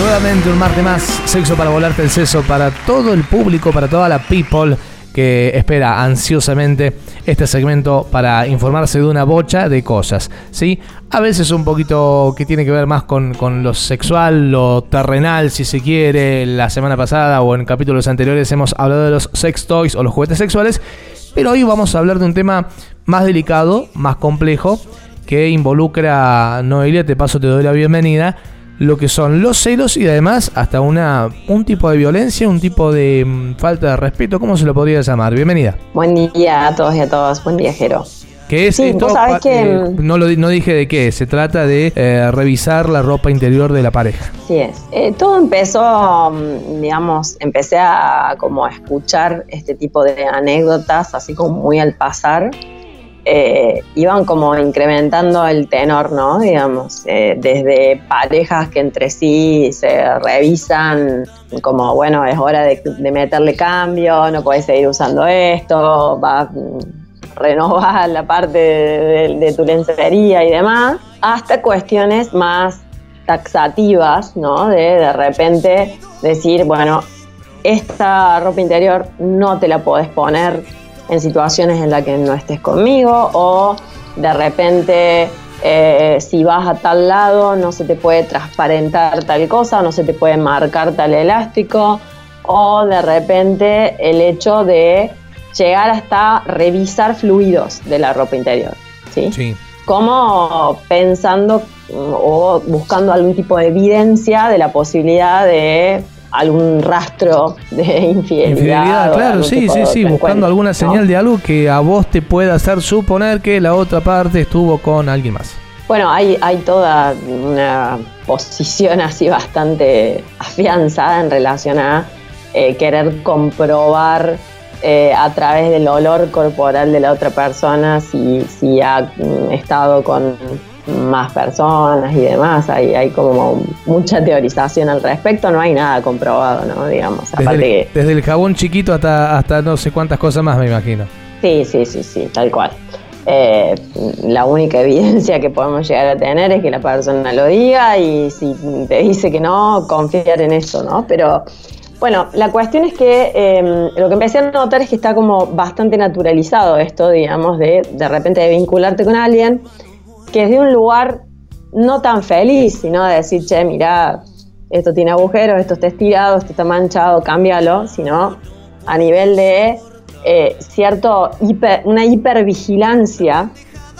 Nuevamente un martes más, sexo para volarte el seso para todo el público, para toda la people que espera ansiosamente este segmento para informarse de una bocha de cosas, ¿sí? A veces un poquito que tiene que ver más con, con, lo sexual, lo terrenal, si se quiere. La semana pasada o en capítulos anteriores hemos hablado de los sex toys o los juguetes sexuales, pero hoy vamos a hablar de un tema más delicado, más complejo, que involucra, Noelia, te paso, te doy la bienvenida, lo que son los celos y además hasta una, un tipo de violencia, un tipo de mm, falta de respeto, ¿cómo se lo podría llamar? Bienvenida. Buen día a todos y a todas, buen día Jero. ¿Qué es esto? que, eh, mm, no, lo, no dije de qué, se trata de eh, revisar la ropa interior de la pareja. Sí es. Eh, todo empezó, mm, digamos, empecé a como a escuchar este tipo de anécdotas, así como muy al pasar, eh, iban como incrementando el tenor, ¿no? Digamos, eh, desde parejas que entre sí se revisan como, bueno, es hora de, meterle cambio, no puedes seguir usando esto, va a renovar la parte de, tu lencería y demás, hasta cuestiones más taxativas, ¿no? De de repente decir, bueno, esta ropa interior no te la podés poner en situaciones en las que no estés conmigo o de repente eh, si vas a tal lado no se te puede transparentar tal cosa, no se te puede marcar tal elástico o de repente el hecho de llegar hasta revisar fluidos de la ropa interior. ¿sí? Sí. Como pensando o buscando algún tipo de evidencia de la posibilidad de algún rastro de infidelidad. Infidelidad, claro, sí, sí, sí, buscando alguna señal de algo que a vos te pueda hacer suponer que la otra parte estuvo con alguien más. Bueno, hay, hay toda una posición así bastante afianzada en relación a eh, querer comprobar eh, a través del olor corporal de la otra persona si, si ha mm, estado con más personas y demás, hay, hay como mucha teorización al respecto, no hay nada comprobado, ¿no? Digamos, desde, el, desde el jabón chiquito hasta, hasta no sé cuántas cosas más, me imagino. Sí, sí, sí, sí, tal cual. Eh, la única evidencia que podemos llegar a tener es que la persona lo diga y si te dice que no, confiar en eso, ¿no? Pero bueno, la cuestión es que em, lo que empecé a notar es que está como bastante naturalizado esto, digamos, de de repente de vincularte con alguien que es de un lugar no tan feliz, sino de decir, che, mira, esto tiene agujeros, esto está estirado, esto está manchado, cámbialo, sino a nivel de eh, cierto una hipervigilancia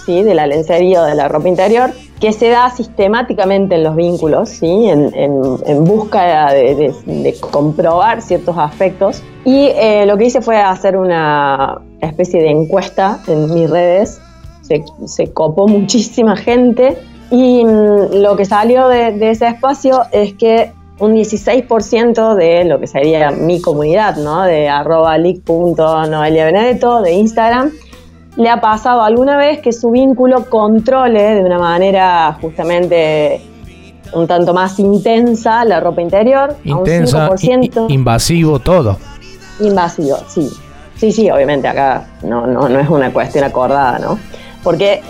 ¿sí? de la lencería o de la ropa interior que se da sistemáticamente en los vínculos, ¿sí? en, en, busca de, comprobar ciertos aspectos. Y eh, lo que hice fue hacer una especie de encuesta en mis redes se, copó muchísima gente y mm, lo que salió de, ese espacio es que un 16% de lo que sería mi comunidad, ¿no? de arroba benedetto de Instagram, le ha pasado alguna vez que su vínculo controle de una manera justamente un tanto más intensa la ropa interior. Intensa, invasivo todo. Invasivo, sí. Sí, sí, obviamente acá no, no, no es una cuestión acordada, ¿no? Porque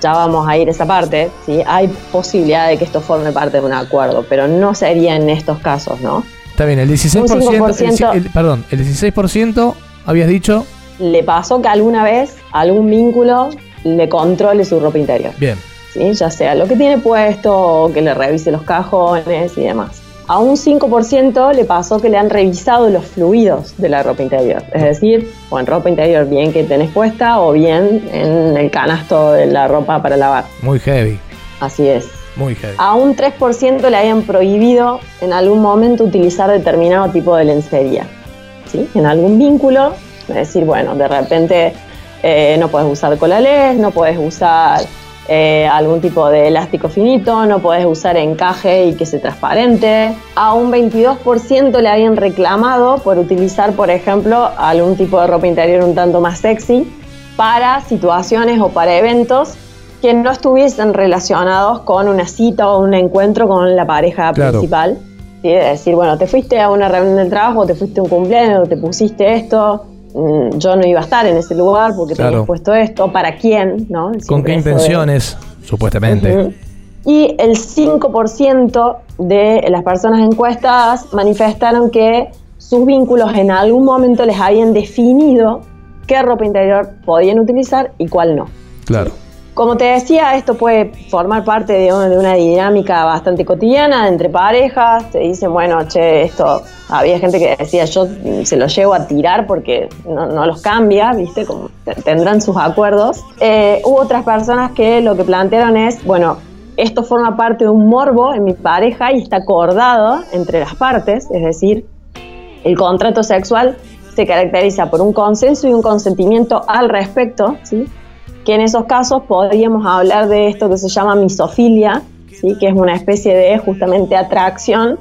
ya vamos a ir a esa parte, ¿sí? hay posibilidad de que esto forme parte de un acuerdo, pero no sería en estos casos, ¿no? Está bien, el 16%, perdón, el 16% habías dicho... Le pasó que alguna vez algún vínculo le controle su ropa interior. Bien. ¿sí? Ya sea lo que tiene puesto o que le revise los cajones y demás a un 5% le pasó que le han revisado los fluidos de la ropa interior. Es decir, o en ropa interior bien que tenés puesta o bien en el canasto de la ropa para lavar. Muy heavy. Así es. Muy heavy. A un 3% le habían prohibido en algún momento utilizar determinado tipo de lencería. ¿sí? En algún vínculo, es decir, bueno, de repente eh, no puedes usar colales, no puedes usar eh, algún tipo de elástico finito, no podés usar encaje y que sea transparente. A un 22% le habían reclamado por utilizar, por ejemplo, algún tipo de ropa interior un tanto más sexy para situaciones o para eventos que no estuviesen relacionados con una cita o un encuentro con la pareja principal. ¿sí? Es decir, bueno, te fuiste a una reunión del trabajo, te fuiste a un cumpleaños, te pusiste esto, yo no iba a estar en ese lugar porque te habías puesto esto, ¿para quién? ¿no? ¿Con qué intenciones, supuestamente? Y el 5% de las personas encuestadas manifestaron que sus vínculos en algún momento les habían definido qué ropa interior podían utilizar y cuál no. Claro. Como te decía, esto puede formar parte de una, dinámica bastante cotidiana entre parejas. Te dicen, bueno, che, esto. Había gente que decía, yo se lo llevo a tirar porque no, los cambia, ¿viste? Como tendrán sus acuerdos. Eh, hubo otras personas que lo que plantearon es, bueno, esto forma parte de un morbo en mi pareja y está acordado entre las partes, es decir, el contrato sexual se caracteriza por un consenso y un consentimiento al respecto, ¿sí? Que en esos casos podríamos hablar de esto que se llama misofilia, ¿sí? que es una especie de justamente atracción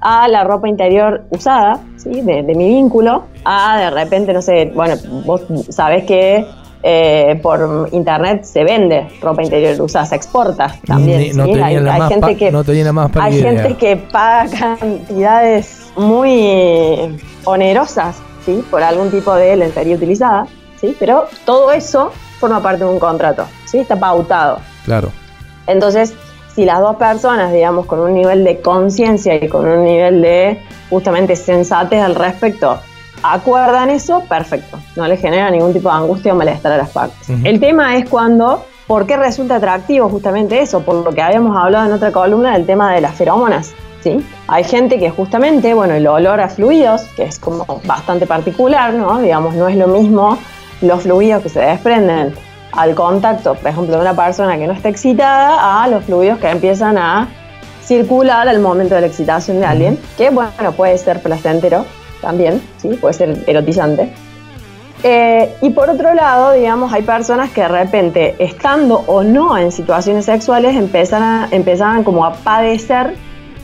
a la ropa interior usada, ¿sí? de, mi vínculo, a de repente, no sé, bueno, vos sabés que eh, por internet se vende ropa interior usada, se exporta también. no, hay, gente que, hay gente que paga cantidades muy onerosas ¿sí? por algún tipo de lencería utilizada, ¿sí? pero todo eso forma parte de un contrato, ¿sí? Está pautado. Claro. Entonces, si las dos personas, digamos, con un nivel de conciencia y con un nivel de justamente sensatez al respecto, acuerdan eso, perfecto. No le genera ningún tipo de angustia o malestar a las partes. El tema es cuando, ¿por qué resulta atractivo justamente eso? Por lo que habíamos hablado en otra columna del tema de las feromonas. ¿Sí? Hay gente que justamente, bueno, el olor a fluidos, que es como bastante particular, ¿no? Digamos, no es lo mismo los fluidos que se desprenden al contacto, por ejemplo, de una persona que no está excitada, a los fluidos que empiezan a circular al momento de la excitación de alguien, que bueno, puede ser placentero también, ¿sí? puede ser erotizante. Eh, y por otro lado, digamos, hay personas que de repente, estando o no en situaciones sexuales, empiezan a, empezaban como a padecer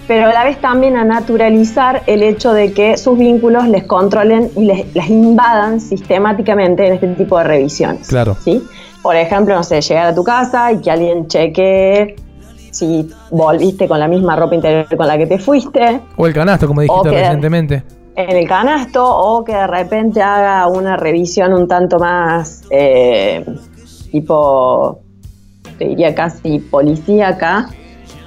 pero a la vez también a naturalizar el hecho de que sus vínculos les controlen y les, las invadan sistemáticamente en este tipo de revisiones. Claro. ¿sí? Por ejemplo, no sé, llegar a tu casa y que alguien cheque si volviste con la misma ropa interior con la que te fuiste. O el canasto, como dijiste recientemente. En el canasto, o que de repente haga una revisión un tanto más eh, tipo, te diría casi policíaca,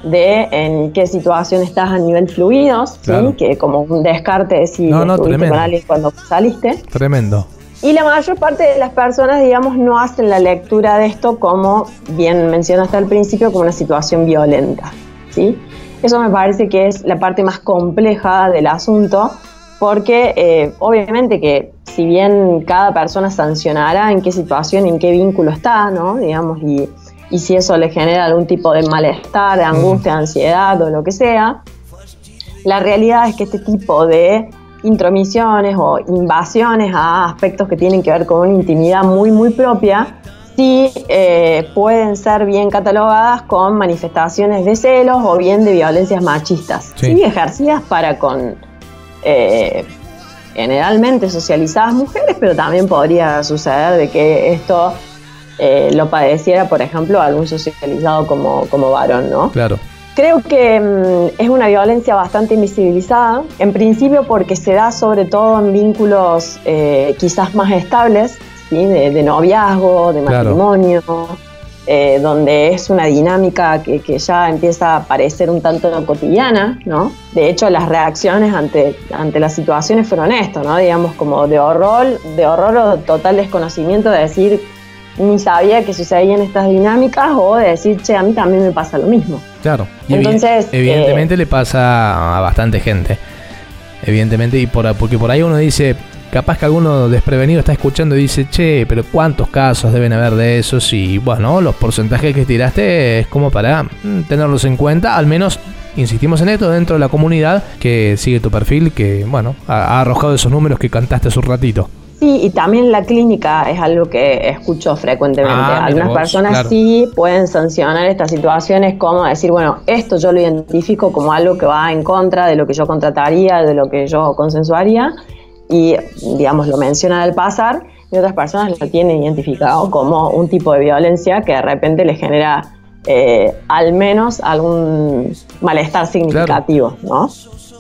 de en qué situación estás a nivel fluidos, ¿sí? que como un descarte de si no, con alguien cuando saliste. Tremendo. Y la mayor parte de las personas, digamos, no hacen la lectura de esto como, bien mencionaste al principio, como una situación violenta. ¿sí? Eso me parece que es la parte más compleja del asunto, porque eh, obviamente que si bien cada persona sancionará en qué situación, en qué vínculo está, ¿no? digamos, y y si eso le genera algún tipo de malestar, de angustia, ansiedad o lo que sea, la realidad es que este tipo de intromisiones o invasiones a aspectos que tienen que ver con una intimidad muy, muy propia, sí eh, pueden ser bien catalogadas con manifestaciones de celos o bien de violencias machistas, sí, ejercidas para con eh, generalmente socializadas mujeres, pero también podría suceder de que esto eh, lo padeciera, por ejemplo, algún socializado como, como varón, ¿no? Claro. Creo que mm, es una violencia bastante invisibilizada, en principio porque se da sobre todo en vínculos eh, quizás más estables, ¿sí? de, noviazgo, de matrimonio, eh, donde es una dinámica que, que, ya empieza a parecer un tanto cotidiana, ¿no? De hecho, las reacciones ante, ante las situaciones fueron esto, ¿no? Digamos, como de horror, de horror o total desconocimiento de decir ni sabía que sucedían estas dinámicas o de decir, che, a mí también me pasa lo mismo. Claro, Entonces, evidentemente eh, le pasa a bastante gente. Evidentemente, y por, porque por ahí uno dice, capaz que alguno desprevenido está escuchando y dice, che, pero ¿cuántos casos deben haber de esos? Y bueno, los porcentajes que tiraste es como para mm, tenerlos en cuenta, al menos insistimos en esto dentro de la comunidad que sigue tu perfil, que bueno, ha, ha arrojado esos números que cantaste hace un ratito. Sí, y también la clínica es algo que escucho frecuentemente. Ah, Algunas personas sí pueden sancionar estas situaciones como decir, bueno, esto yo lo identifico como algo que va en contra de lo que yo contrataría, de lo que yo consensuaría, y digamos lo menciona al pasar, y otras personas lo tienen identificado como un tipo de violencia que de repente le genera eh, al menos algún malestar significativo, ¿no?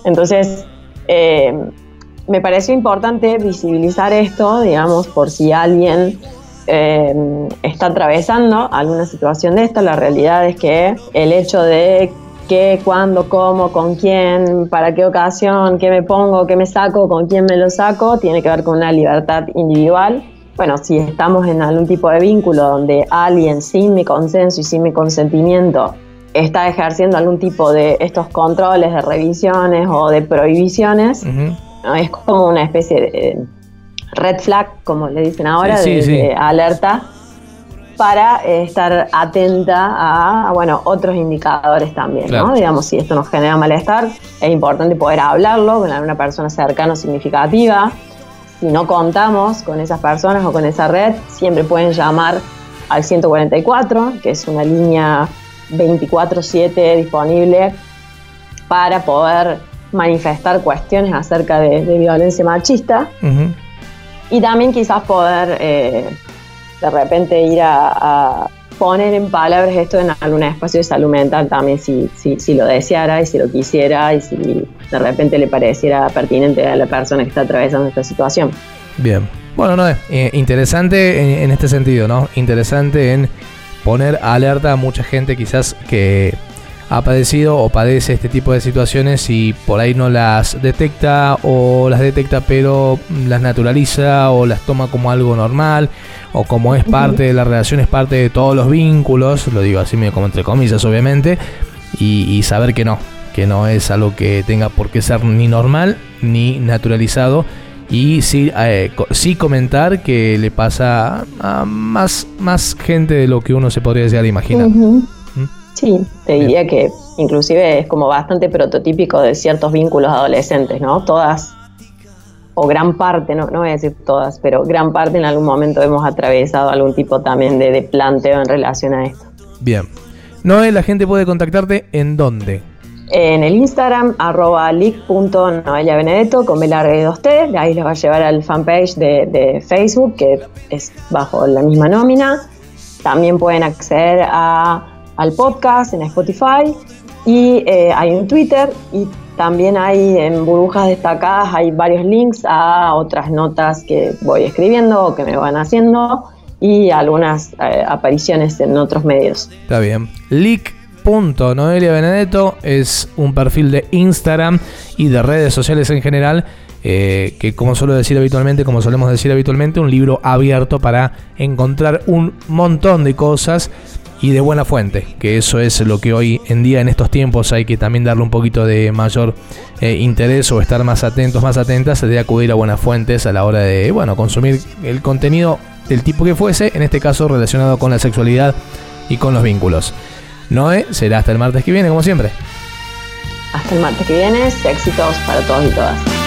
Entonces, eh, me pareció importante visibilizar esto, digamos, por si alguien eh, está atravesando alguna situación de esta. La realidad es que el hecho de qué, cuándo, cómo, con quién, para qué ocasión, qué me pongo, qué me saco, con quién me lo saco, tiene que ver con una libertad individual. Bueno, si estamos en algún tipo de vínculo donde alguien sin mi consenso y sin mi consentimiento está ejerciendo algún tipo de estos controles, de revisiones o de prohibiciones, es como una especie de red flag, como le dicen ahora, de, alerta para eh, estar atenta a, bueno, otros indicadores también, ¿no? Digamos, si esto nos genera malestar, es importante poder hablarlo con alguna persona cercana o significativa. Si no contamos con esas personas o con esa red, siempre pueden llamar al 144, que es una línea 24/7 disponible para poder manifestar cuestiones acerca de, violencia machista y también quizás poder eh, de repente ir a, poner en palabras esto en algún espacio de salud mental también si, si, lo deseara y si lo quisiera y si de repente le pareciera pertinente a la persona que está atravesando esta situación. Bien, bueno, no, eh, interesante en, este sentido, ¿no? Interesante en poner alerta a mucha gente quizás que ha padecido o padece este tipo de situaciones y por ahí no las detecta o las detecta pero las naturaliza o las toma como algo normal o como es parte de la relación, es parte de todos los vínculos, lo digo así medio como entre comillas obviamente, y, saber que no, que no es algo que tenga por qué ser ni normal ni naturalizado y sí, eh, sí comentar que le pasa a más, más gente de lo que uno se podría llegar a imaginar. Sí, te diría que inclusive es como bastante prototípico de ciertos vínculos adolescentes, ¿no? Todas, o gran parte, no, no voy a decir todas, pero gran parte en algún momento hemos atravesado algún tipo también de, planteo en relación a esto. Bien. Noé, la gente puede contactarte en dónde? En el Instagram, arroba benedetto con B larga y 2T. Ahí les va a llevar al fanpage de, de Facebook, que es bajo la misma nómina. También pueden acceder a al podcast en Spotify y eh, hay un Twitter y también hay en burbujas destacadas, hay varios links a otras notas que voy escribiendo o que me van haciendo y algunas eh, apariciones en otros medios. Está bien. Leak.noelia Benedetto es un perfil de Instagram y de redes sociales en general. Eh, que como suelo decir habitualmente, como solemos decir habitualmente, un libro abierto para encontrar un montón de cosas y de buena fuente, que eso es lo que hoy en día en estos tiempos hay que también darle un poquito de mayor eh, interés o estar más atentos, más atentas de acudir a buenas fuentes a la hora de, bueno, consumir el contenido del tipo que fuese, en este caso relacionado con la sexualidad y con los vínculos. Noé, será hasta el martes que viene, como siempre. Hasta el martes que viene, éxitos para todos y todas.